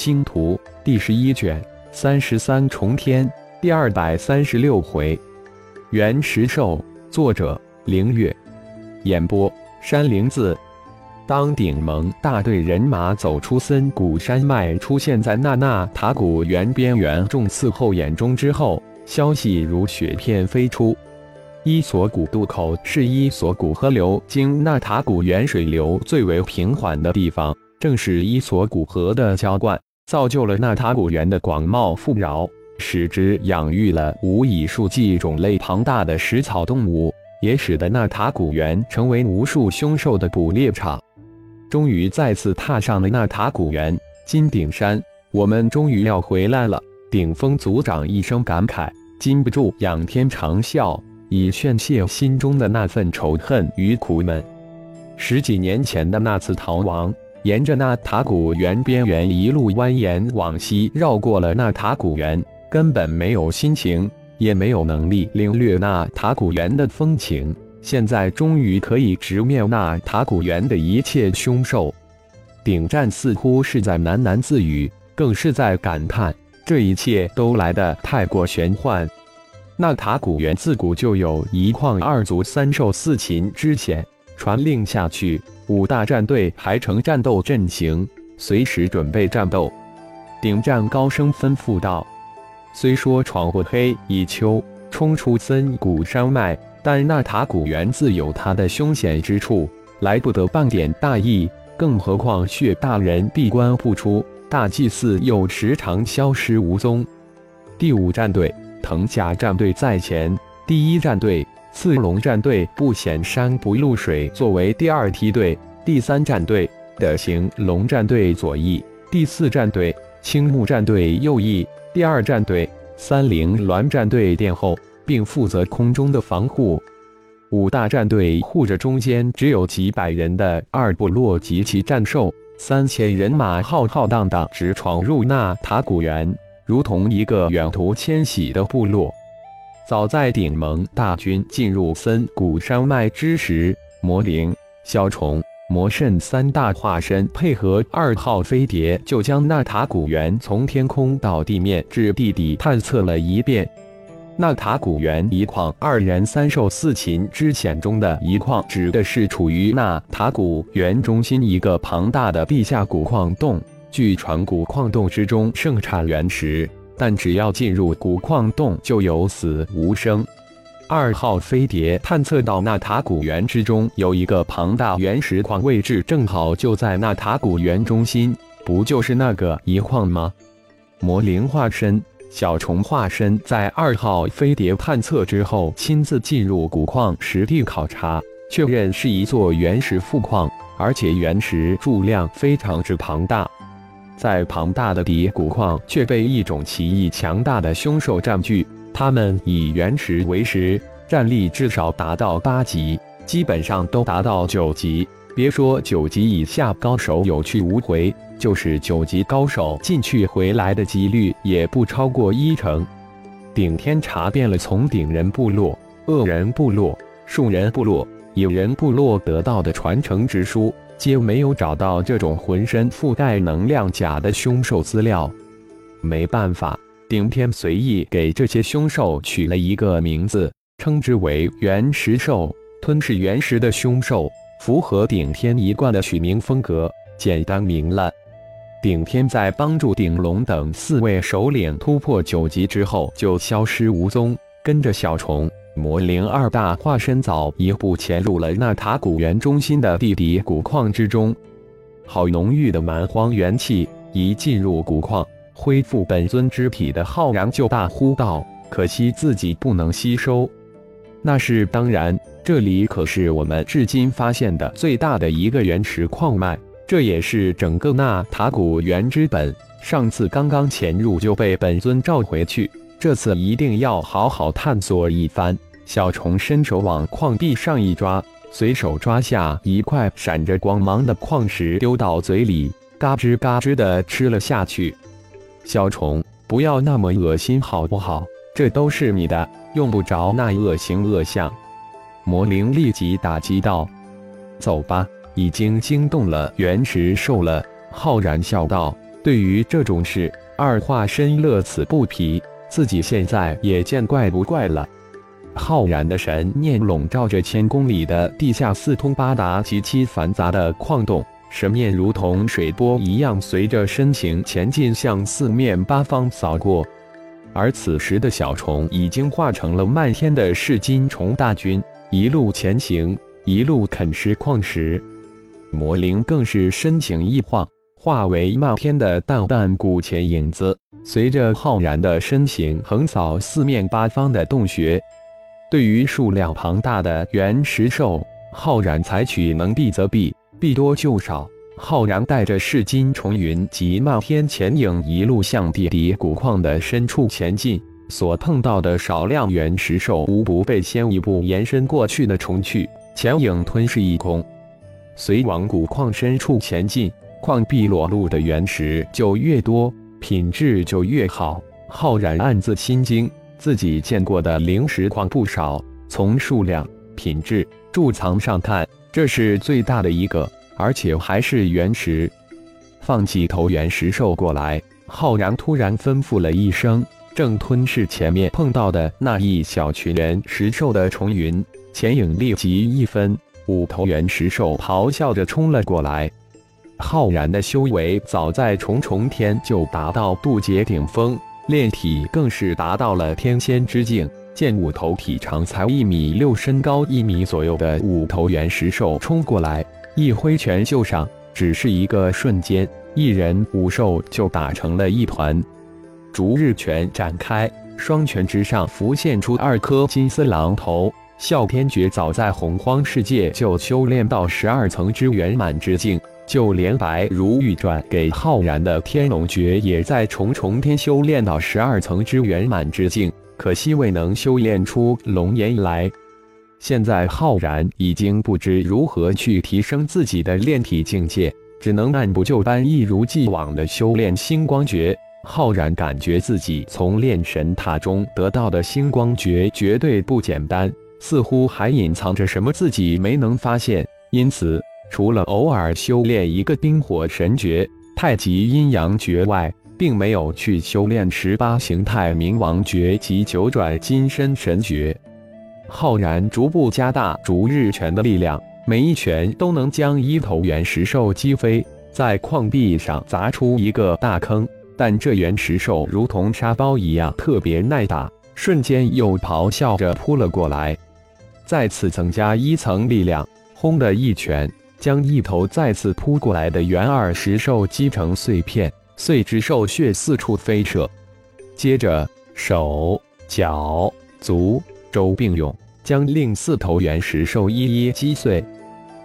星图》第十一卷三十三重天第二百三十六回，原石兽。作者：凌月。演播：山灵子。当顶盟大队人马走出森谷山脉，出现在那纳塔古原边缘众刺后眼中之后，消息如雪片飞出。伊索谷渡口是伊索谷河流经纳塔古原水流最为平缓的地方，正是伊索谷河的浇灌，造就了纳塔古原的广袤富饶，使之养育了无以数计种类庞大的食草动物，也使得纳塔古原成为无数凶兽的捕猎场。终于再次踏上了那塔古原金顶山，我们终于要回来了。顶峰族长一声感慨，禁不住仰天长啸，以宣泄心中的那份仇恨与苦闷。十几年前的那次逃亡，沿着那塔古原边缘一路蜿蜒往西，绕过了那塔古原，根本没有心情，也没有能力领略那塔古原的风情。现在终于可以直面那塔古原的一切凶兽，顶战似乎是在喃喃自语，更是在感叹这一切都来得太过玄幻。那塔古原自古就有一矿二族三兽四禽之嫌，传令下去，五大战队排成战斗阵型，随时准备战斗。顶战高声吩咐道：“虽说闯过黑蚁丘，冲出森谷山脉。”但那塔古原自有它的凶险之处，来不得半点大意。更何况血大人闭关不出，大祭司又时常消失无踪。第五战队藤甲战队在前，第一战队刺龙战队不显山不露水作为第二梯队，第三战队的行龙战队左翼，第四战队青木战队右翼，第二战队三菱鸾战队殿后。并负责空中的防护，五大战队护着中间只有几百人的二部落及其战兽，三千人马浩浩荡荡直闯入那塔古原，如同一个远途迁徙的部落。早在顶盟大军进入森谷山脉之时，魔灵、小虫、魔圣三大化身配合二号飞碟，就将纳塔古原从天空到地面至地底探测了一遍。纳塔古原一矿二人三兽四禽之险中的一矿，指的是处于纳塔古原中心一个庞大的地下古矿洞。据传，古矿洞之中盛产原石，但只要进入古矿洞，就有死无生。二号飞碟探测到纳塔古原之中有一个庞大原石矿，位置正好就在纳塔古原中心，不就是那个一矿吗？魔灵化身。小虫化身在二号飞碟探测之后，亲自进入古矿实地考察，确认是一座原石富矿，而且原石数量非常之庞大。在庞大的底谷矿，却被一种奇异强大的凶兽占据。他们以原石为食，战力至少达到八级，基本上都达到九级。别说九级以下高手有去无回。就是九级高手进去回来的几率也不超过一成。顶天查遍了从顶人部落、恶人部落、树人部落、野人部落得到的传承之书，皆没有找到这种浑身覆盖能量甲的凶兽资料。没办法，顶天随意给这些凶兽取了一个名字，称之为原石兽，吞噬原石的凶兽，符合顶天一贯的取名风格，简单明了。顶天在帮助顶龙等四位首领突破九级之后，就消失无踪。跟着小虫、魔灵二大化身，早一步潜入了那塔古原中心的地底古矿之中。好浓郁的蛮荒元气！一进入古矿，恢复本尊之体的浩然就大呼道：“可惜自己不能吸收。”那是当然，这里可是我们至今发现的最大的一个原石矿脉。这也是整个那塔古原之本。上次刚刚潜入就被本尊召回去，这次一定要好好探索一番。小虫伸手往矿壁上一抓，随手抓下一块闪着光芒的矿石，丢到嘴里，嘎吱嘎吱的吃了下去。小虫，不要那么恶心好不好？这都是你的，用不着那恶形恶相。魔灵立即打击道：“走吧。”已经惊动了原石兽了，浩然笑道：“对于这种事，二化身乐此不疲，自己现在也见怪不怪了。浩然的神念笼罩着千公里的地下四通八达、极其繁杂的矿洞，神念如同水波一样，随着身形前进，向四面八方扫过。而此时的小虫已经化成了漫天的噬金虫大军，一路前行，一路啃食矿石。魔灵更是身形一晃，化为漫天的淡淡古钱影子，随着浩然的身形横扫四面八方的洞穴。对于数量庞大的原石兽，浩然采取能避则避，避多就少。浩然带着噬金重云及漫天潜影，一路向地底古矿的深处前进。所碰到的少量原石兽，无不被先一步延伸过去的虫去潜影吞噬一空。随往古矿深处前进，矿壁裸露的原石就越多，品质就越好。浩然暗自心惊，自己见过的灵石矿不少，从数量、品质、贮藏上看，这是最大的一个。而且还是原石，放几头原石兽过来。浩然突然吩咐了一声，正吞噬前面碰到的那一小群原石兽的重云，钱影立即一分，五头原石兽咆哮着冲了过来。浩然的修为早在重重天就达到渡劫顶峰，炼体更是达到了天仙之境。见五头体长才一米六、身高一米左右的五头原石兽冲过来。一挥拳就上，只是一个瞬间，一人五兽就打成了一团。逐日拳展开，双拳之上浮现出二颗金丝狼头。啸天诀早在洪荒世界就修炼到十二层之圆满之境，就连白如玉转给浩然的天龙诀也在重重天修炼到十二层之圆满之境，可惜未能修炼出龙颜来。现在浩然已经不知如何去提升自己的炼体境界，只能按部就班、一如既往的修炼星光诀。浩然感觉自己从炼神塔中得到的星光诀绝对不简单，似乎还隐藏着什么自己没能发现。因此，除了偶尔修炼一个冰火神诀、太极阴阳诀外，并没有去修炼十八形态冥王诀及九转金身神诀。浩然逐步加大逐日拳的力量，每一拳都能将一头原石兽击飞，在矿壁上砸出一个大坑。但这原石兽如同沙包一样特别耐打，瞬间又咆哮着扑了过来。再次增加一层力量，轰的一拳将一头再次扑过来的元二石兽击成碎片，碎之兽血四处飞射。接着手脚足。周并用，将另四头原石兽一一击碎。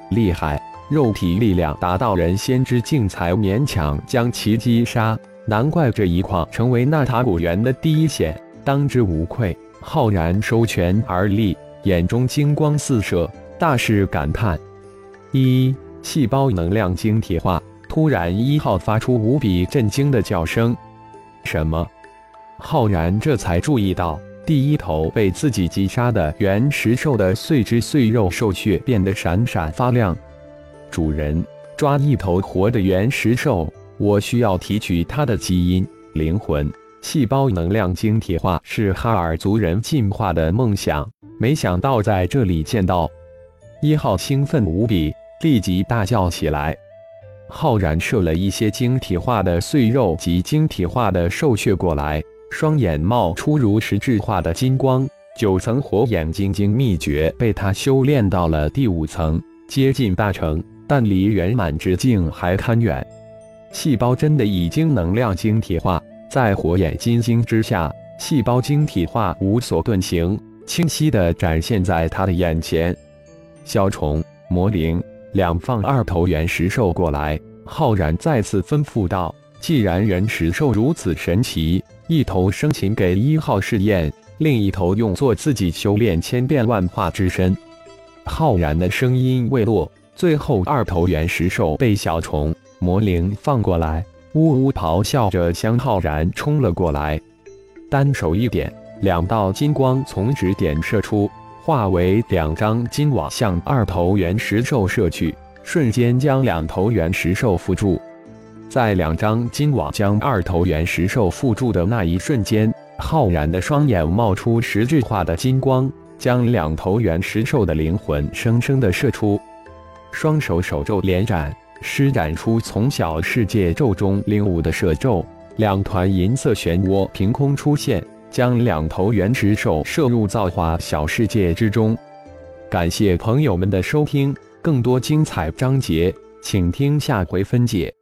厉害，肉体力量达到人仙之境才勉强将其击杀。难怪这一矿成为纳塔古猿的第一险，当之无愧。浩然收拳而立，眼中金光四射，大是感叹：一细胞能量晶体化。突然，一号发出无比震惊的叫声。什么？浩然这才注意到。第一头被自己击杀的原石兽的碎肢碎肉兽血变得闪闪发亮。主人，抓一头活的原石兽，我需要提取它的基因、灵魂、细胞能量晶体化，是哈尔族人进化的梦想。没想到在这里见到，一号兴奋无比，立即大叫起来。浩然射了一些晶体化的碎肉及晶体化的兽血过来。双眼冒出如实质化的金光，九层火眼金睛秘诀被他修炼到了第五层，接近大成，但离圆满之境还堪远。细胞真的已经能量晶体化，在火眼金睛之下，细胞晶体化无所遁形，清晰地展现在他的眼前。小虫、魔灵两放二头原石兽过来，浩然再次吩咐道：“既然原石兽如此神奇。”一头生擒给一号试验，另一头用作自己修炼千变万化之身。浩然的声音未落，最后二头原石兽被小虫魔灵放过来，呜呜咆哮着向浩然冲了过来。单手一点，两道金光从指点射出，化为两张金网向二头原石兽射去，瞬间将两头原石兽缚住。在两张金网将二头元石兽缚住的那一瞬间，浩然的双眼冒出实质化的金光，将两头元石兽的灵魂生生的射出。双手手咒连斩，施展出从小世界咒中领悟的射咒，两团银色漩涡凭空出现，将两头原石兽摄入造化小世界之中。感谢朋友们的收听，更多精彩章节，请听下回分解。